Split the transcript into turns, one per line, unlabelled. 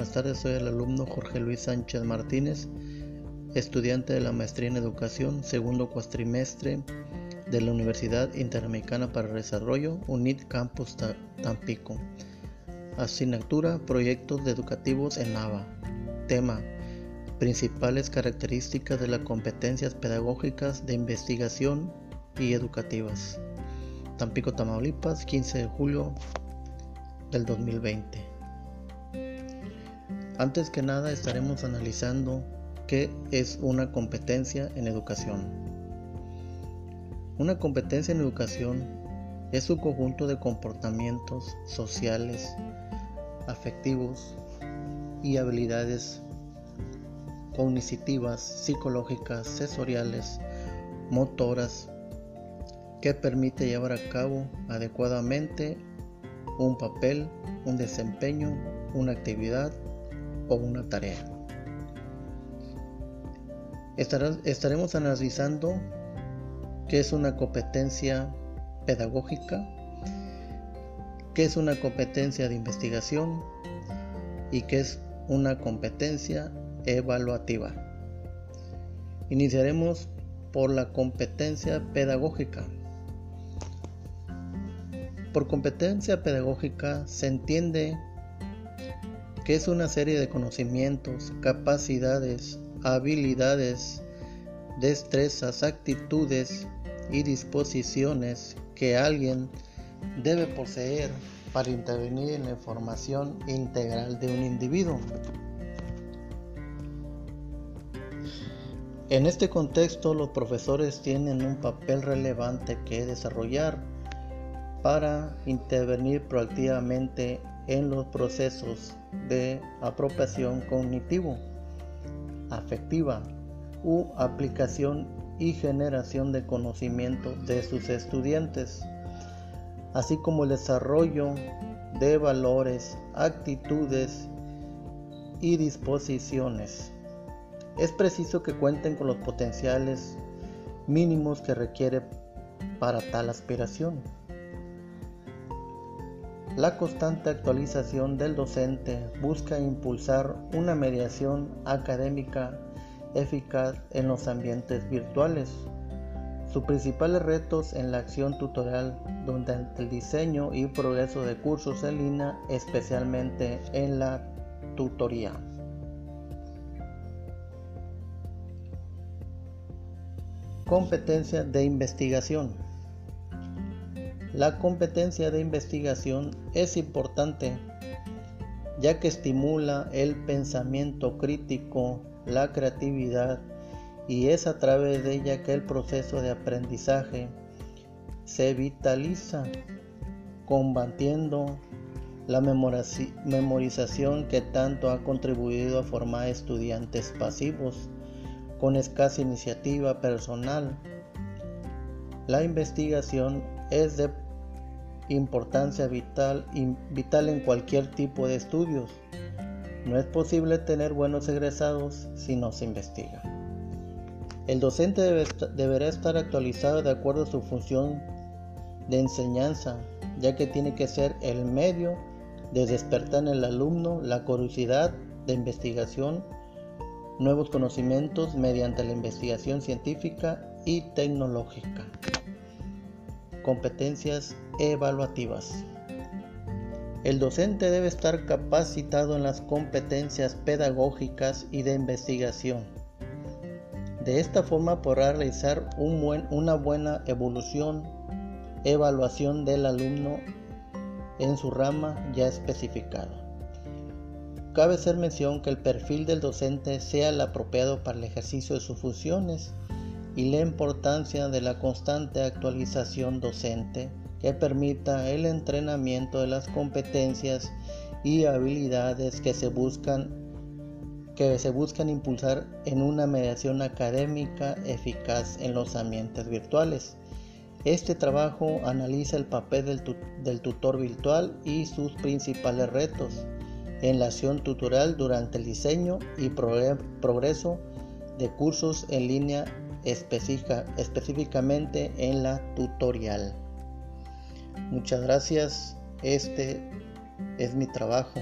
buenas tardes. Soy el alumno Jorge Luis Sánchez Martínez, estudiante de la maestría en educación, segundo cuatrimestre de la Universidad Interamericana para el Desarrollo, UNIT Campus Tampico. Asignatura Proyectos educativos en ABA. Tema Principales características de las competencias pedagógicas de investigación y educativas. Tampico, Tamaulipas, 15 de julio del 2020. Antes que nada estaremos analizando qué es una competencia en educación. Una competencia en educación es un conjunto de comportamientos sociales, afectivos y habilidades cognitivas, psicológicas, sensoriales, motoras, que permite llevar a cabo adecuadamente un papel, un desempeño, una actividad o una tarea. estaremos analizando qué es una competencia pedagógica, qué es una competencia de investigación y qué es una competencia evaluativa. Iniciaremos por la competencia pedagógica. Por competencia pedagógica se entiende que es una serie de conocimientos, capacidades, habilidades, destrezas, actitudes y disposiciones que alguien debe poseer para intervenir en la formación integral de un individuo. En este contexto, los profesores tienen un papel relevante que desarrollar para intervenir proactivamente en los procesos de apropiación cognitivo, afectiva u aplicación y generación de conocimiento de sus estudiantes, así como el desarrollo de valores, actitudes y disposiciones. Es preciso que cuenten con los potenciales mínimos que requiere para tal aspiración. La constante actualización del docente busca impulsar una mediación académica eficaz en los ambientes virtuales. Sus principales retos en la acción tutorial durante el diseño y progreso de cursos en línea, especialmente en la tutoría. Competencia de investigación. La competencia de investigación es importante ya que estimula el pensamiento crítico, la creatividad y es a través de ella que el proceso de aprendizaje se vitaliza, combatiendo la memorización que tanto ha contribuido a formar estudiantes pasivos con escasa iniciativa personal. La investigación es de importancia vital, vital en cualquier tipo de estudios. No es posible tener buenos egresados si no se investiga. El docente deberá estar actualizado de acuerdo a su función de enseñanza, ya que tiene que ser el medio de despertar en el alumno la curiosidad de investigación, nuevos conocimientos mediante la investigación científica y tecnológica. Competencias evaluativas. El docente debe estar capacitado en las competencias pedagógicas y de investigación. De esta forma podrá realizar una buena evolución, evaluación del alumno en su rama ya especificada. Cabe hacer mención que el perfil del docente sea el apropiado para el ejercicio de sus funciones y la importancia de la constante actualización docente que permita el entrenamiento de las competencias y habilidades que se buscan que se buscan impulsar en una mediación académica eficaz en los ambientes virtuales. Este trabajo analiza el papel del, del tutor virtual y sus principales retos en la acción tutorial durante el diseño y progreso de cursos en línea específica, específicamente en la tutorial. Muchas gracias, este es mi trabajo.